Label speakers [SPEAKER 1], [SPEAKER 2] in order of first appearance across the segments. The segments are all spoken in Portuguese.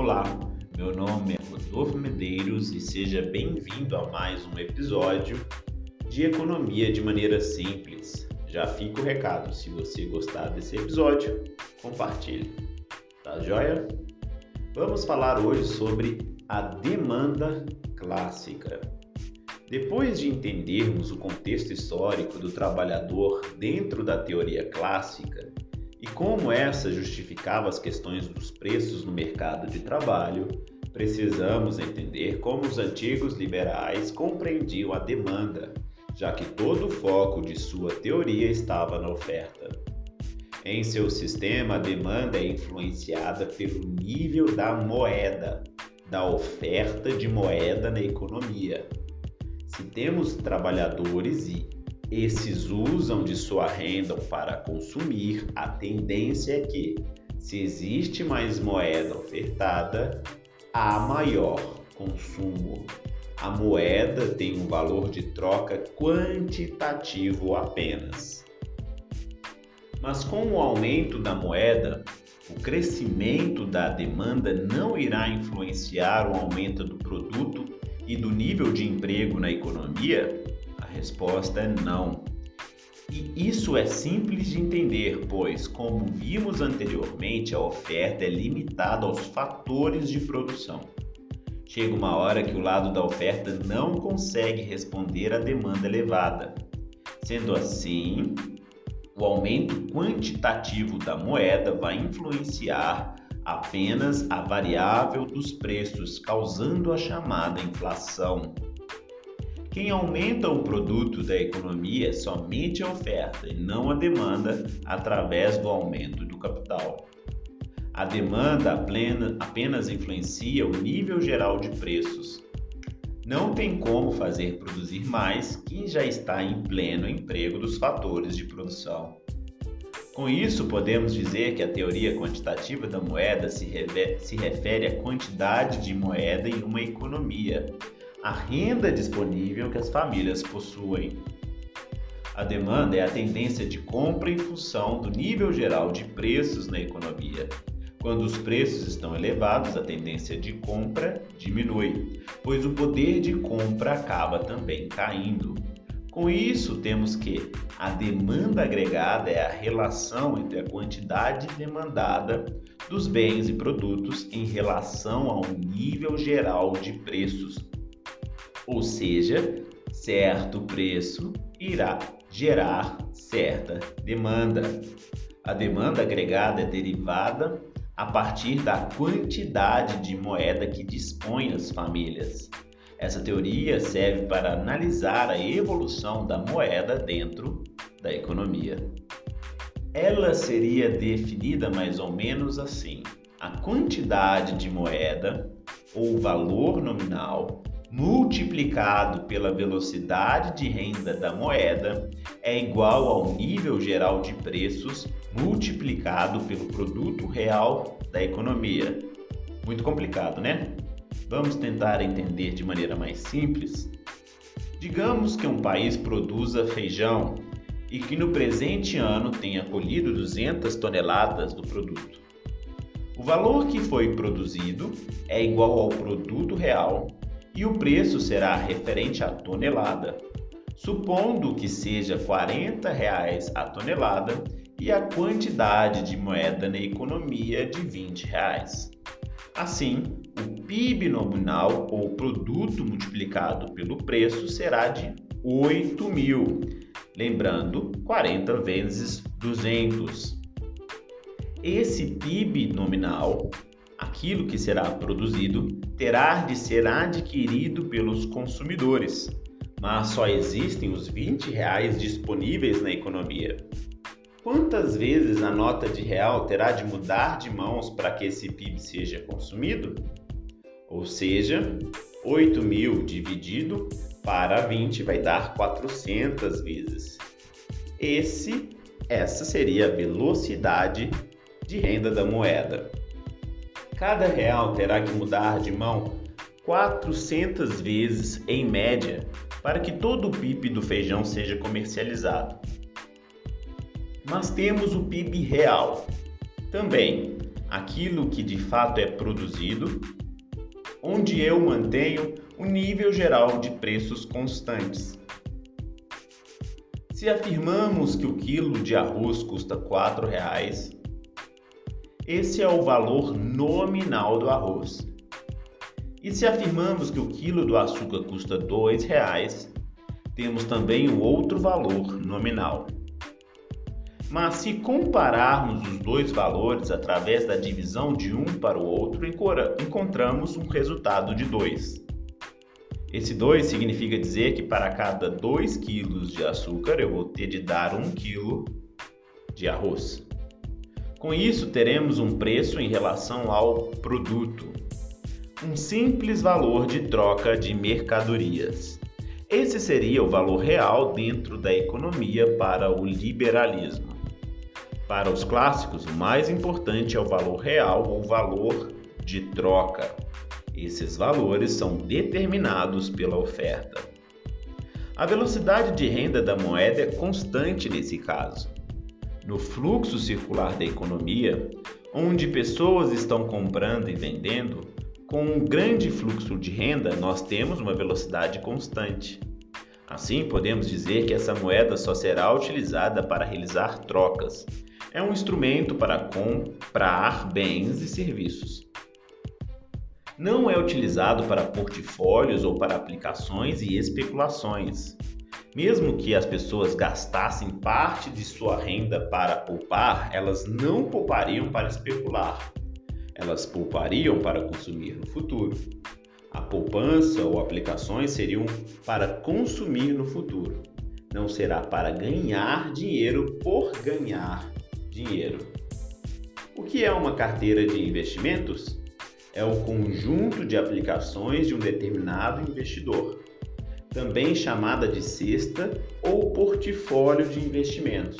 [SPEAKER 1] Olá, meu nome é Rodolfo Medeiros e seja bem-vindo a mais um episódio de Economia de Maneira Simples. Já fica o recado, se você gostar desse episódio, compartilhe. Tá joia? Vamos falar hoje sobre a demanda clássica. Depois de entendermos o contexto histórico do trabalhador dentro da teoria clássica e como essa justificava as questões dos preços no mercado de trabalho, precisamos entender como os antigos liberais compreendiam a demanda, já que todo o foco de sua teoria estava na oferta. Em seu sistema, a demanda é influenciada pelo nível da moeda, da oferta de moeda na economia. Se temos trabalhadores e esses usam de sua renda para consumir, a tendência é que, se existe mais moeda ofertada, há maior consumo. A moeda tem um valor de troca quantitativo apenas. Mas com o aumento da moeda, o crescimento da demanda não irá influenciar o aumento do produto e do nível de emprego na economia? Resposta é não. E isso é simples de entender, pois, como vimos anteriormente, a oferta é limitada aos fatores de produção. Chega uma hora que o lado da oferta não consegue responder à demanda elevada. Sendo assim, o aumento quantitativo da moeda vai influenciar apenas a variável dos preços, causando a chamada inflação. Quem aumenta o produto da economia é somente a oferta e não a demanda através do aumento do capital. A demanda apenas influencia o nível geral de preços. Não tem como fazer produzir mais quem já está em pleno emprego dos fatores de produção. Com isso, podemos dizer que a teoria quantitativa da moeda se, se refere à quantidade de moeda em uma economia, a renda disponível que as famílias possuem. A demanda é a tendência de compra em função do nível geral de preços na economia. Quando os preços estão elevados, a tendência de compra diminui, pois o poder de compra acaba também caindo. Com isso, temos que a demanda agregada é a relação entre a quantidade demandada dos bens e produtos em relação ao nível geral de preços. Ou seja, certo preço irá gerar certa demanda. A demanda agregada é derivada a partir da quantidade de moeda que dispõem as famílias. Essa teoria serve para analisar a evolução da moeda dentro da economia. Ela seria definida mais ou menos assim: a quantidade de moeda ou valor nominal multiplicado pela velocidade de renda da moeda é igual ao nível geral de preços multiplicado pelo produto real da economia. Muito complicado, né? Vamos tentar entender de maneira mais simples? Digamos que um país produza feijão e que no presente ano tenha colhido 200 toneladas do produto. O valor que foi produzido é igual ao produto real e o preço será referente à tonelada, supondo que seja 40 reais a tonelada e a quantidade de moeda na economia de 20 reais. Assim, o PIB nominal ou produto multiplicado pelo preço será de 8 mil. Lembrando, 40 vezes 200. Esse PIB nominal, aquilo que será produzido, terá de ser adquirido pelos consumidores, mas só existem os 20 reais disponíveis na economia. Quantas vezes a nota de real terá de mudar de mãos para que esse PIB seja consumido? Ou seja, 8 mil dividido para 20 vai dar 400 vezes. Esse, essa seria a velocidade de renda da moeda. Cada real terá que mudar de mão 400 vezes em média para que todo o PIB do feijão seja comercializado mas temos o PIB real. Também, aquilo que de fato é produzido, onde eu mantenho o nível geral de preços constantes. Se afirmamos que o quilo de arroz custa R$ 4,00, esse é o valor nominal do arroz. E se afirmamos que o quilo do açúcar custa R$ 2,00, temos também o outro valor nominal. Mas se compararmos os dois valores através da divisão de um para o outro, encontramos um resultado de 2. Esse 2 significa dizer que para cada 2 kg de açúcar eu vou ter de dar 1 kg de arroz. Com isso, teremos um preço em relação ao produto, um simples valor de troca de mercadorias. Esse seria o valor real dentro da economia para o liberalismo. Para os clássicos, o mais importante é o valor real ou valor de troca. Esses valores são determinados pela oferta. A velocidade de renda da moeda é constante nesse caso. No fluxo circular da economia, onde pessoas estão comprando e vendendo, com um grande fluxo de renda, nós temos uma velocidade constante. Assim, podemos dizer que essa moeda só será utilizada para realizar trocas, é um instrumento para comprar bens e serviços. Não é utilizado para portfólios ou para aplicações e especulações. Mesmo que as pessoas gastassem parte de sua renda para poupar, elas não poupariam para especular. Elas poupariam para consumir no futuro. A poupança ou aplicações seriam para consumir no futuro. Não será para ganhar dinheiro por ganhar dinheiro. O que é uma carteira de investimentos? É o conjunto de aplicações de um determinado investidor, também chamada de cesta ou portfólio de investimentos.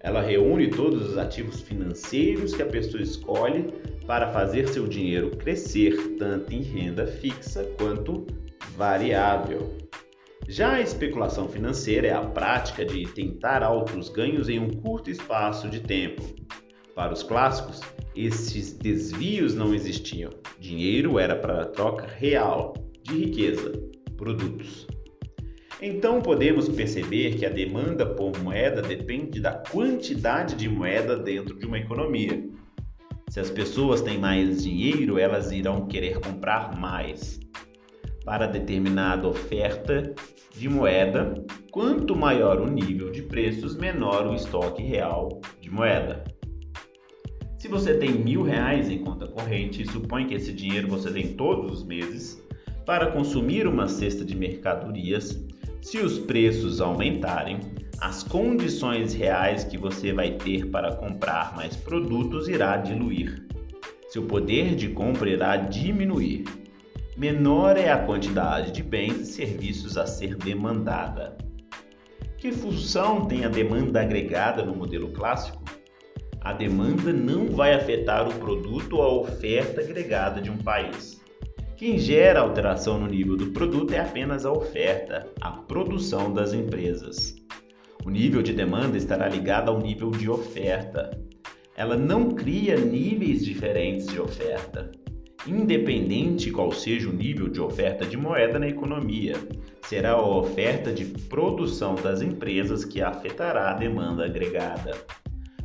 [SPEAKER 1] Ela reúne todos os ativos financeiros que a pessoa escolhe para fazer seu dinheiro crescer tanto em renda fixa quanto variável. Já a especulação financeira é a prática de tentar altos ganhos em um curto espaço de tempo. Para os clássicos, esses desvios não existiam. Dinheiro era para troca real de riqueza, produtos. Então podemos perceber que a demanda por moeda depende da quantidade de moeda dentro de uma economia. Se as pessoas têm mais dinheiro, elas irão querer comprar mais para determinada oferta de moeda, quanto maior o nível de preços, menor o estoque real de moeda. Se você tem mil reais em conta corrente, supõe que esse dinheiro você tem todos os meses para consumir uma cesta de mercadorias. Se os preços aumentarem, as condições reais que você vai ter para comprar mais produtos irá diluir. Seu poder de compra irá diminuir menor é a quantidade de bens e serviços a ser demandada. Que função tem a demanda agregada no modelo clássico? A demanda não vai afetar o produto ou a oferta agregada de um país. Quem gera alteração no nível do produto é apenas a oferta, a produção das empresas. O nível de demanda estará ligado ao nível de oferta. Ela não cria níveis diferentes de oferta independente qual seja o nível de oferta de moeda na economia. Será a oferta de produção das empresas que afetará a demanda agregada.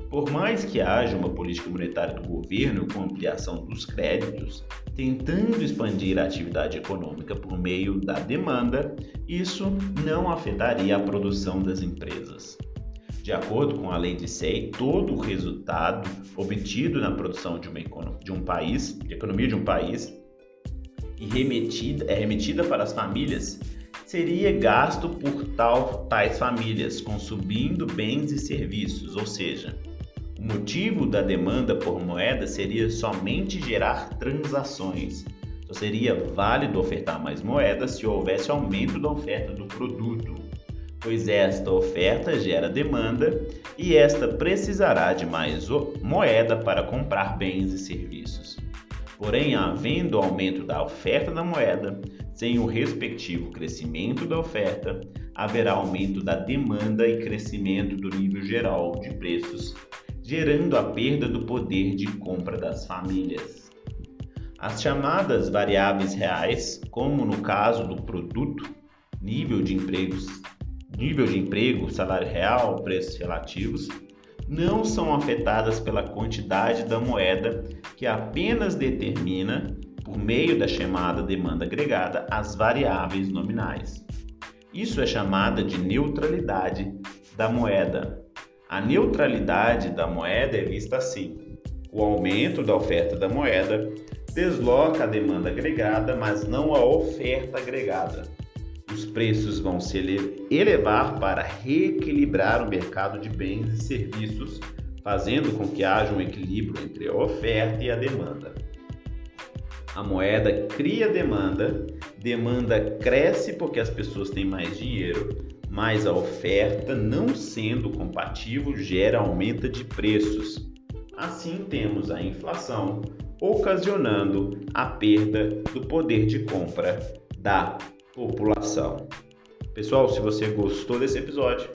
[SPEAKER 1] Por mais que haja uma política monetária do governo com ampliação dos créditos, tentando expandir a atividade econômica por meio da demanda, isso não afetaria a produção das empresas. De acordo com a lei de SEI, todo o resultado obtido na produção de, uma, de um país, de economia de um país, e remetida, é remetida para as famílias, seria gasto por tal, tais famílias, consumindo bens e serviços, ou seja, motivo da demanda por moeda seria somente gerar transações. Só seria válido ofertar mais moedas se houvesse aumento da oferta do produto pois esta oferta gera demanda e esta precisará de mais moeda para comprar bens e serviços. Porém, havendo aumento da oferta da moeda, sem o respectivo crescimento da oferta, haverá aumento da demanda e crescimento do nível geral de preços, gerando a perda do poder de compra das famílias. As chamadas variáveis reais, como no caso do produto, nível de empregos, nível de emprego, salário real, preços relativos, não são afetadas pela quantidade da moeda, que apenas determina, por meio da chamada demanda agregada, as variáveis nominais. Isso é chamada de neutralidade da moeda. A neutralidade da moeda é vista assim: o aumento da oferta da moeda desloca a demanda agregada, mas não a oferta agregada. Os preços vão se elevar para reequilibrar o mercado de bens e serviços, fazendo com que haja um equilíbrio entre a oferta e a demanda. A moeda cria demanda, demanda cresce porque as pessoas têm mais dinheiro, mas a oferta, não sendo compatível, gera aumento de preços. Assim, temos a inflação, ocasionando a perda do poder de compra da população. Pessoal, se você gostou desse episódio,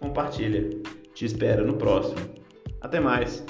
[SPEAKER 1] compartilha. Te espero no próximo. Até mais!